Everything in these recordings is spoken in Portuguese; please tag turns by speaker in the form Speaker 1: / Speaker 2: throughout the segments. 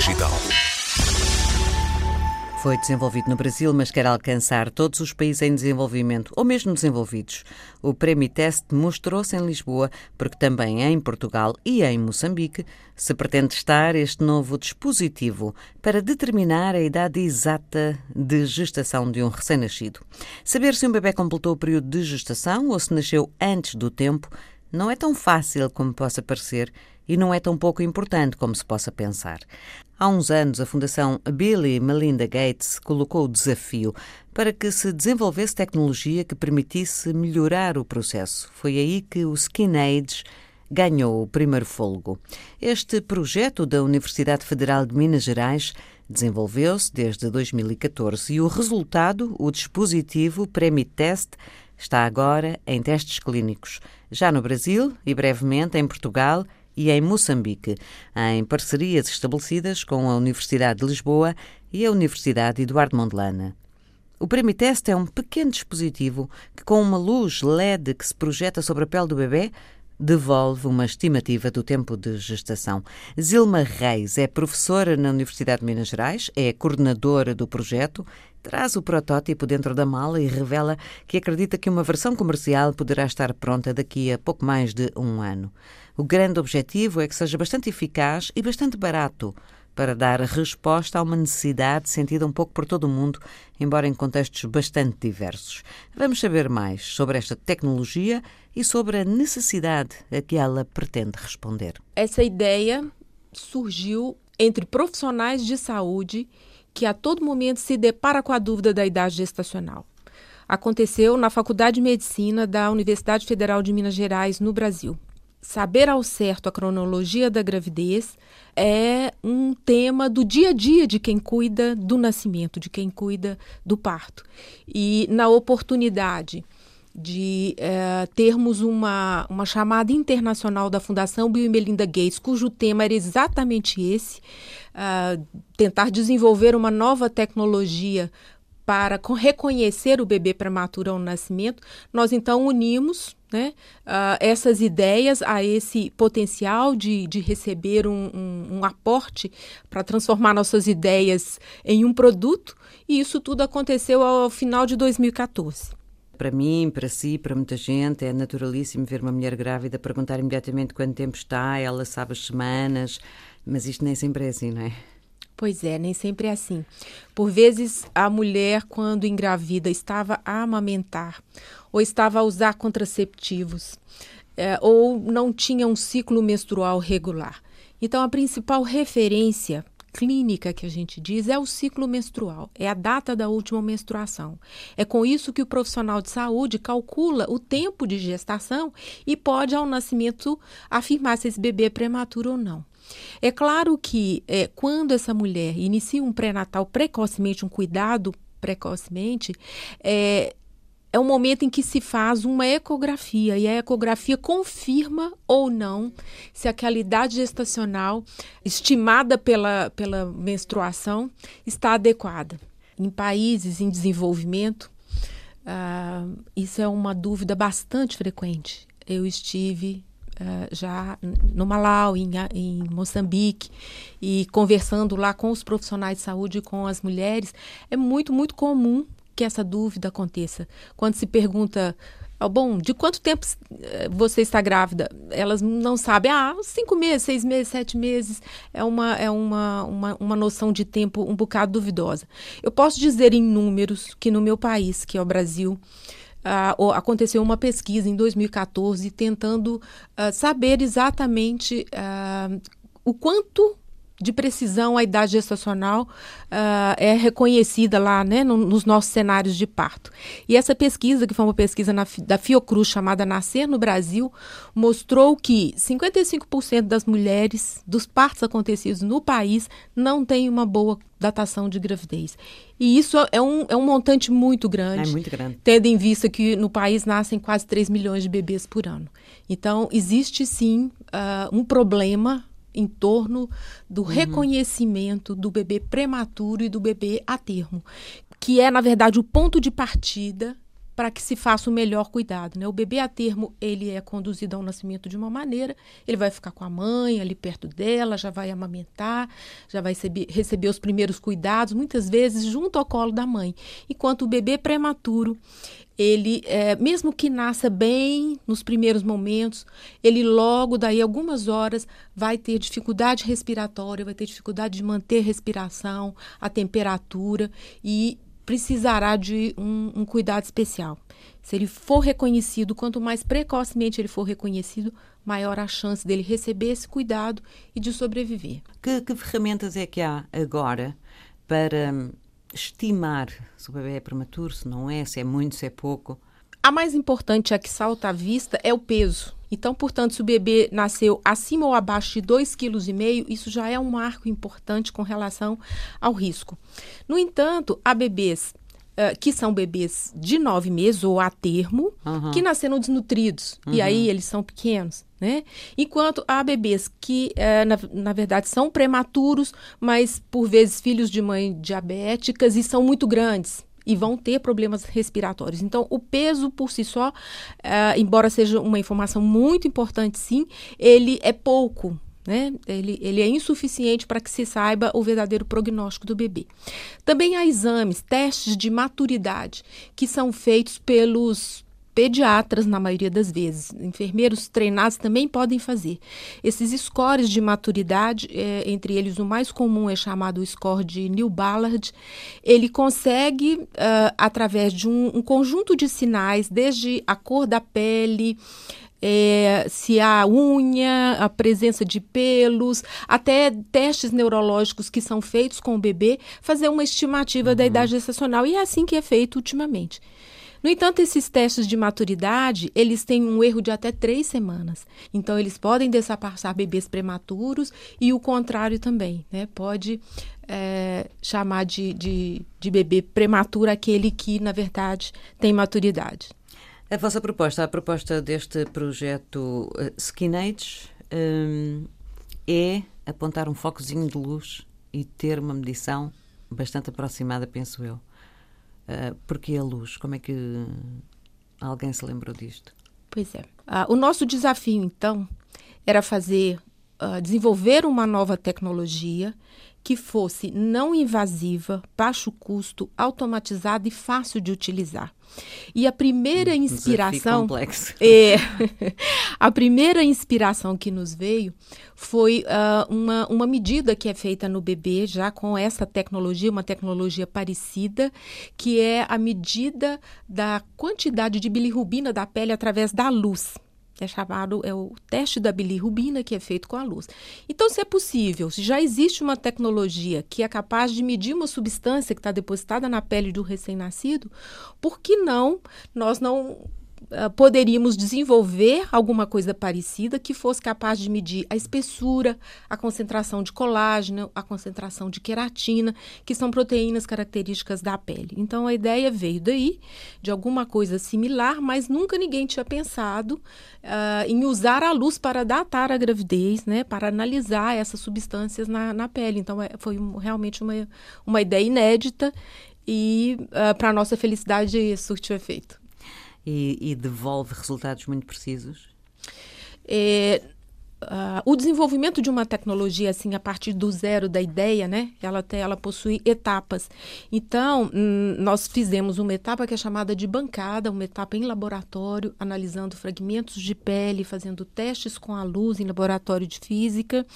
Speaker 1: Digital.
Speaker 2: Foi desenvolvido no Brasil, mas quer alcançar todos os países em desenvolvimento, ou mesmo desenvolvidos. O Prémio Test mostrou-se em Lisboa, porque também em Portugal e em Moçambique se pretende testar este novo dispositivo para determinar a idade exata de gestação de um recém-nascido. Saber se um bebê completou o período de gestação ou se nasceu antes do tempo não é tão fácil como possa parecer e não é tão pouco importante como se possa pensar. Há uns anos, a Fundação Bill e Melinda Gates colocou o desafio para que se desenvolvesse tecnologia que permitisse melhorar o processo. Foi aí que o Skin Age ganhou o primeiro fôlego. Este projeto da Universidade Federal de Minas Gerais desenvolveu-se desde 2014 e o resultado, o dispositivo Premitest, está agora em testes clínicos, já no Brasil e brevemente em Portugal e em Moçambique, em parcerias estabelecidas com a Universidade de Lisboa e a Universidade Eduardo Mondlane. O Premitest é um pequeno dispositivo que, com uma luz LED que se projeta sobre a pele do bebê, devolve uma estimativa do tempo de gestação. Zilma Reis é professora na Universidade de Minas Gerais, é coordenadora do projeto, traz o protótipo dentro da mala e revela que acredita que uma versão comercial poderá estar pronta daqui a pouco mais de um ano. O grande objetivo é que seja bastante eficaz e bastante barato para dar resposta a uma necessidade sentida um pouco por todo o mundo, embora em contextos bastante diversos. Vamos saber mais sobre esta tecnologia e sobre a necessidade a que ela pretende responder.
Speaker 3: Essa ideia surgiu entre profissionais de saúde que a todo momento se depara com a dúvida da idade gestacional. Aconteceu na Faculdade de Medicina da Universidade Federal de Minas Gerais, no Brasil saber ao certo a cronologia da gravidez é um tema do dia a dia de quem cuida do nascimento, de quem cuida do parto. E na oportunidade de é, termos uma, uma chamada internacional da Fundação Bill e Melinda Gates, cujo tema era exatamente esse, uh, tentar desenvolver uma nova tecnologia para reconhecer o bebê prematuro ao nascimento, nós então unimos né, uh, essas ideias a esse potencial de, de receber um, um, um aporte para transformar nossas ideias em um produto, e isso tudo aconteceu ao final de 2014
Speaker 2: para mim, para si, para muita gente, é naturalíssimo ver uma mulher grávida perguntar imediatamente quanto tempo está, ela sabe as semanas, mas isto nem sempre é assim, não é?
Speaker 3: Pois é, nem sempre é assim. Por vezes, a mulher, quando engravida, estava a amamentar, ou estava a usar contraceptivos, é, ou não tinha um ciclo menstrual regular. Então, a principal referência clínica que a gente diz é o ciclo menstrual, é a data da última menstruação. É com isso que o profissional de saúde calcula o tempo de gestação e pode, ao nascimento, afirmar se esse bebê é prematuro ou não. É claro que é, quando essa mulher inicia um pré-natal precocemente, um cuidado precocemente, é, é um momento em que se faz uma ecografia e a ecografia confirma ou não se aquela idade gestacional estimada pela, pela menstruação está adequada. Em países em desenvolvimento, uh, isso é uma dúvida bastante frequente. Eu estive uh, já no Malau, em, em Moçambique, e conversando lá com os profissionais de saúde, com as mulheres, é muito, muito comum que essa dúvida aconteça. Quando se pergunta Oh, bom, de quanto tempo eh, você está grávida? Elas não sabem. Ah, cinco meses, seis meses, sete meses. É uma, é uma, uma, uma noção de tempo um bocado duvidosa. Eu posso dizer em números que no meu país, que é o Brasil, uh, aconteceu uma pesquisa em 2014 tentando uh, saber exatamente uh, o quanto de precisão a idade gestacional uh, é reconhecida lá né, no, nos nossos cenários de parto. E essa pesquisa, que foi uma pesquisa na, da Fiocruz chamada Nascer no Brasil, mostrou que 55% das mulheres dos partos acontecidos no país não têm uma boa datação de gravidez. E isso é um, é um montante muito grande.
Speaker 2: É muito grande.
Speaker 3: Tendo em vista que no país nascem quase 3 milhões de bebês por ano. Então, existe sim uh, um problema em torno do uhum. reconhecimento do bebê prematuro e do bebê a termo, que é, na verdade, o ponto de partida para que se faça o melhor cuidado. Né? O bebê a termo ele é conduzido ao nascimento de uma maneira, ele vai ficar com a mãe ali perto dela, já vai amamentar, já vai receber, receber os primeiros cuidados, muitas vezes junto ao colo da mãe. Enquanto o bebê prematuro, ele, é, mesmo que nasça bem nos primeiros momentos, ele logo daí algumas horas vai ter dificuldade respiratória, vai ter dificuldade de manter a respiração, a temperatura e precisará de um, um cuidado especial. Se ele for reconhecido, quanto mais precocemente ele for reconhecido, maior a chance dele receber esse cuidado e de sobreviver.
Speaker 2: Que, que ferramentas é que há agora para estimar se o bebê é prematuro, se não é, se é muito, se é pouco?
Speaker 3: A mais importante, a que salta à vista, é o peso. Então, portanto, se o bebê nasceu acima ou abaixo de 2,5 kg, isso já é um marco importante com relação ao risco. No entanto, há bebês uh, que são bebês de nove meses ou a termo, uhum. que nasceram desnutridos. Uhum. E aí eles são pequenos. Né? Enquanto há bebês que, é, na, na, verdade, são prematuros, mas por vezes filhos de mãe diabéticas e são muito grandes e vão ter problemas respiratórios. Então, o peso por si só, é, embora seja uma informação muito importante, sim, ele é pouco. Né? Ele, ele é insuficiente para que se saiba o verdadeiro prognóstico do bebê. Também há exames, testes de maturidade, que são feitos pelos pediatras na maioria das vezes. Enfermeiros treinados também podem fazer. Esses scores de maturidade, é, entre eles o mais comum é chamado score de New Ballard, ele consegue, uh, através de um, um conjunto de sinais, desde a cor da pele, é, se há unha, a presença de pelos, até testes neurológicos que são feitos com o bebê, fazer uma estimativa uhum. da idade gestacional. E é assim que é feito ultimamente. No entanto, esses testes de maturidade, eles têm um erro de até três semanas. Então, eles podem deixar passar bebês prematuros e o contrário também, né? Pode é, chamar de, de, de bebê prematuro aquele que, na verdade, tem maturidade.
Speaker 2: A vossa proposta, a proposta deste projeto uh, Skin Age, um, é apontar um focozinho de luz e ter uma medição bastante aproximada, penso eu. Uh, porque a luz? Como é que alguém se lembrou disto?
Speaker 3: Pois é. Uh, o nosso desafio, então, era fazer, uh, desenvolver uma nova tecnologia que fosse não invasiva, baixo custo, automatizada e fácil de utilizar. E a primeira um inspiração é. A primeira inspiração que nos veio foi uh, uma, uma medida que é feita no bebê já com essa tecnologia, uma tecnologia parecida, que é a medida da quantidade de bilirrubina da pele através da luz é chamado é o teste da bilirrubina que é feito com a luz. Então, se é possível, se já existe uma tecnologia que é capaz de medir uma substância que está depositada na pele do recém-nascido, por que não nós não poderíamos desenvolver alguma coisa parecida que fosse capaz de medir a espessura, a concentração de colágeno, a concentração de queratina, que são proteínas características da pele. Então a ideia veio daí, de alguma coisa similar, mas nunca ninguém tinha pensado uh, em usar a luz para datar a gravidez, né, para analisar essas substâncias na, na pele. Então é, foi realmente uma, uma ideia inédita e, uh, para nossa felicidade, surtiu efeito
Speaker 2: e, e devolve resultados muito precisos?
Speaker 3: É, Uh, o desenvolvimento de uma tecnologia assim a partir do zero da ideia, né? Ela tem, ela possui etapas. Então hum, nós fizemos uma etapa que é chamada de bancada, uma etapa em laboratório, analisando fragmentos de pele, fazendo testes com a luz em laboratório de física.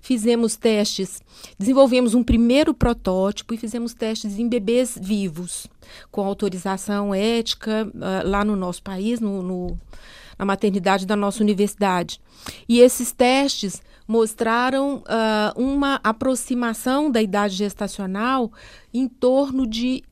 Speaker 3: Fizemos testes, desenvolvemos um primeiro protótipo e fizemos testes em bebês vivos com autorização ética uh, lá no nosso país, no, no na maternidade da nossa universidade. E esses testes mostraram uh, uma aproximação da idade gestacional em torno de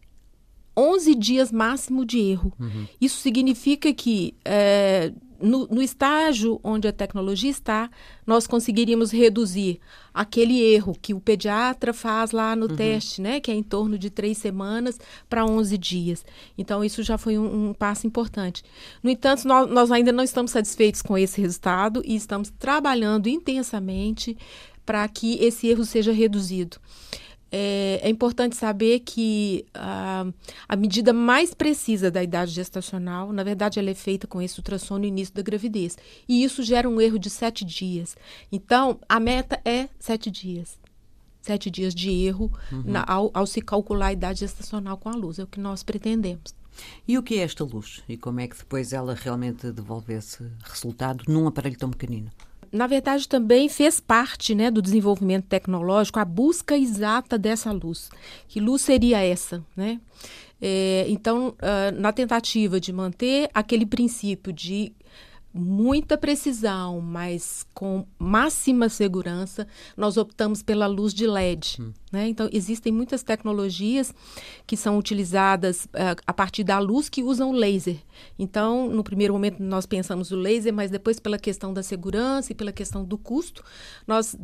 Speaker 3: 11 dias máximo de erro. Uhum. Isso significa que é, no, no, estágio onde a tecnologia está, nós conseguiríamos reduzir aquele erro que o pediatra faz lá no uhum. teste, né, que é em torno de três semanas para 11 dias. Então, isso já foi um, um passo importante. No entanto, nós, nós, ainda não estamos satisfeitos com esse resultado e estamos trabalhando intensamente para que esse erro seja reduzido. É, é importante saber que uh, a medida mais precisa da idade gestacional, na verdade, ela é feita com esse ultrassom no início da gravidez. E isso gera um erro de sete dias. Então, a meta é sete dias. Sete dias de erro uhum. na, ao, ao se calcular a idade gestacional com a luz. É o que nós pretendemos.
Speaker 2: E o que é esta luz? E como é que depois ela realmente devolve esse resultado num aparelho tão pequenino?
Speaker 3: Na verdade, também fez parte né, do desenvolvimento tecnológico a busca exata dessa luz. Que luz seria essa? Né? É, então, uh, na tentativa de manter aquele princípio de muita precisão, mas com máxima segurança, nós optamos pela luz de LED. Hum. Né? Então, existem muitas tecnologias que são utilizadas uh, a partir da luz que usam laser. Então, no primeiro momento, nós pensamos o laser, mas depois, pela questão da segurança e pela questão do custo, nós uh,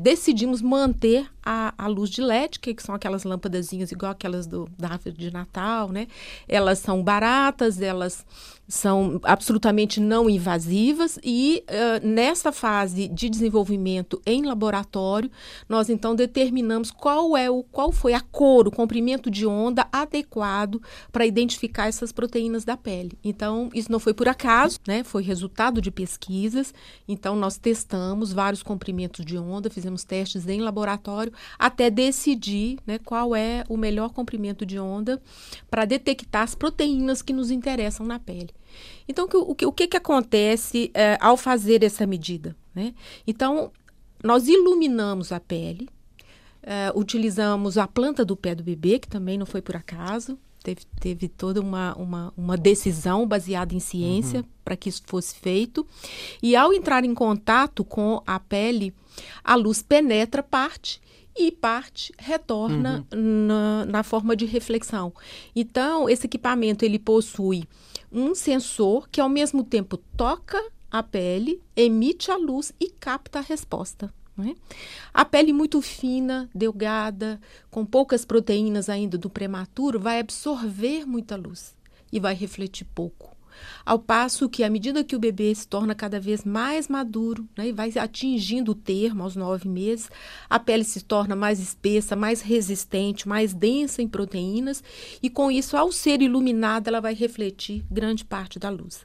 Speaker 3: decidimos manter a, a, luz de LED, que, são aquelas lâmpadazinhas igual aquelas do, da árvore de Natal. Né? Elas são baratas, elas são absolutamente não invasivas e uh, nessa fase de desenvolvimento em laboratório, nós então determinamos qual é o qual foi a cor, o comprimento de onda adequado para identificar essas proteínas da pele. Então, isso não foi por acaso, né? Foi resultado de pesquisas. Então, nós testamos vários comprimentos de onda, fizemos testes em laboratório até decidir, né, qual é o melhor comprimento de onda para detectar as proteínas que nos interessam na pele. Então, o que, o que, que acontece é, ao fazer essa medida? Né? Então, nós iluminamos a pele, Uh, utilizamos a planta do pé do bebê, que também não foi por acaso. Teve, teve toda uma, uma, uma decisão baseada em ciência uhum. para que isso fosse feito. E ao entrar em contato com a pele, a luz penetra parte e parte retorna uhum. na, na forma de reflexão. Então, esse equipamento ele possui um sensor que ao mesmo tempo toca a pele, emite a luz e capta a resposta. É? A pele muito fina, delgada, com poucas proteínas ainda do prematuro, vai absorver muita luz e vai refletir pouco. Ao passo que, à medida que o bebê se torna cada vez mais maduro né, e vai atingindo o termo aos nove meses, a pele se torna mais espessa, mais resistente, mais densa em proteínas, e com isso, ao ser iluminada, ela vai refletir grande parte da luz.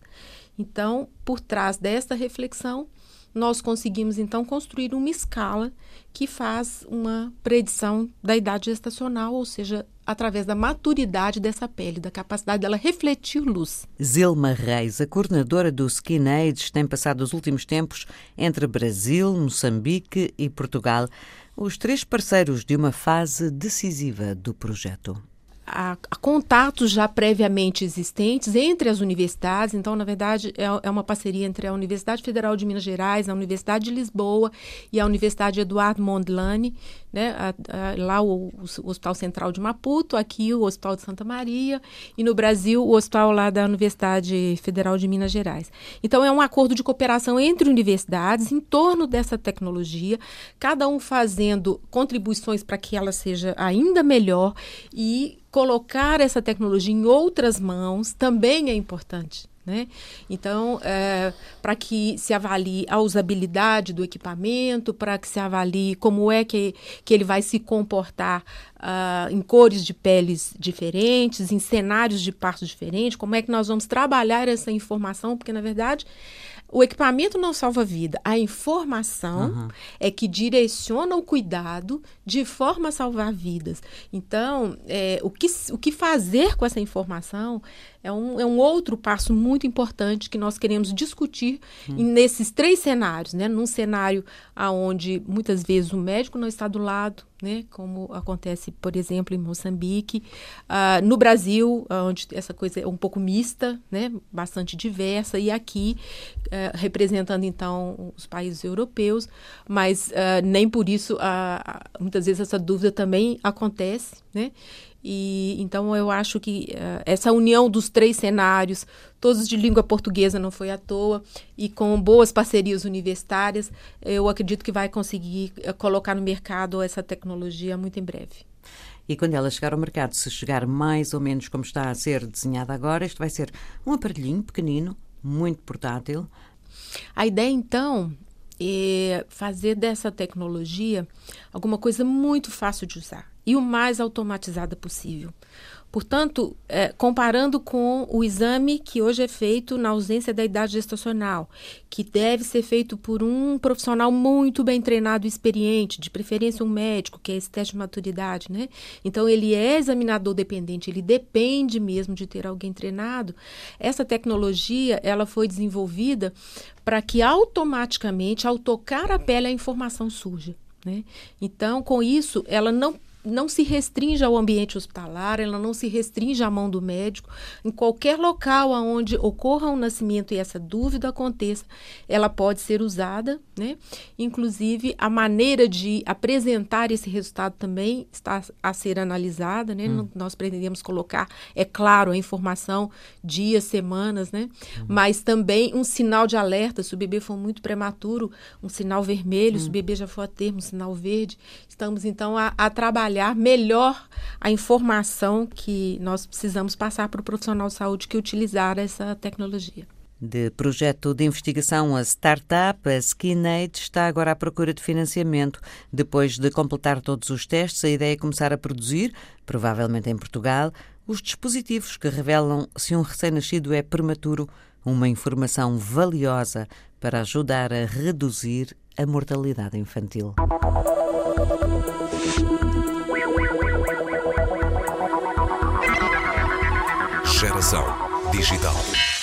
Speaker 3: Então, por trás desta reflexão, nós conseguimos então construir uma escala que faz uma predição da idade gestacional, ou seja, através da maturidade dessa pele, da capacidade dela refletir luz.
Speaker 2: Zilma Reis, a coordenadora do Skin Age, tem passado os últimos tempos entre Brasil, Moçambique e Portugal, os três parceiros de uma fase decisiva do projeto
Speaker 3: a, a, contatos já previamente existentes entre as universidades. Então, na verdade, é, é, uma parceria entre a Universidade Federal de Minas Gerais, a Universidade de Lisboa e a Universidade Eduardo Mondlane, né? A, a, lá o, o, Hospital Central de Maputo, aqui o Hospital de Santa Maria e no Brasil o hospital lá da Universidade Federal de Minas Gerais. Então, é um acordo de cooperação entre universidades em torno dessa tecnologia, cada um fazendo contribuições para que ela seja ainda melhor e colocar essa tecnologia em outras mãos também é importante. Né? Então, é, para que se avalie a usabilidade do equipamento, para que se avalie como é que, que ele vai se comportar uh, em cores de peles diferentes, em cenários de partos diferentes, como é que nós vamos trabalhar essa informação, porque, na verdade, o equipamento não salva vida, a informação uhum. é que direciona o cuidado de forma a salvar vidas. Então, é, o, que, o que fazer com essa informação é um, é um outro passo muito importante que nós queremos discutir uhum. nesses três cenários, né? Num cenário onde muitas vezes o médico não está do lado, né? Como acontece, por exemplo, em Moçambique, uh, no Brasil, onde essa coisa é um pouco mista, né? Bastante diversa, e aqui uh, representando então os países europeus, mas uh, nem por isso muitas vezes essa dúvida também acontece, né? E então eu acho que uh, essa união dos três cenários, todos de língua portuguesa, não foi à toa, e com boas parcerias universitárias, eu acredito que vai conseguir uh, colocar no mercado essa tecnologia muito em breve.
Speaker 2: E quando ela chegar ao mercado, se chegar mais ou menos como está a ser desenhada agora, isto vai ser um aparelhinho pequenino, muito portátil.
Speaker 3: A ideia então é fazer dessa tecnologia alguma coisa muito fácil de usar e o mais automatizada possível. Portanto, é, comparando com o exame que hoje é feito na ausência da idade gestacional, que deve ser feito por um profissional muito bem treinado e experiente, de preferência um médico, que é esse teste de maturidade, né? Então, ele é examinador dependente, ele depende mesmo de ter alguém treinado. Essa tecnologia, ela foi desenvolvida para que automaticamente, ao tocar a pele, a informação surja. Né? Então, com isso, ela não não se restringe ao ambiente hospitalar, ela não se restringe à mão do médico. Em qualquer local onde ocorra um nascimento e essa dúvida aconteça, ela pode ser usada, né? Inclusive, a maneira de apresentar esse resultado também está a ser analisada, né? Hum. Nós pretendemos colocar, é claro, a informação dias, semanas, né? Hum. Mas também um sinal de alerta, se o bebê for muito prematuro, um sinal vermelho, hum. se o bebê já for a termo, um sinal verde. Estamos, então, a, a trabalhar trabalhar melhor a informação que nós precisamos passar para o profissional de saúde que utilizar essa tecnologia.
Speaker 2: De projeto de investigação, a startup, a SkinAid, está agora à procura de financiamento. Depois de completar todos os testes, a ideia é começar a produzir, provavelmente em Portugal, os dispositivos que revelam se um recém-nascido é prematuro, uma informação valiosa para ajudar a reduzir a mortalidade infantil.
Speaker 1: Digital.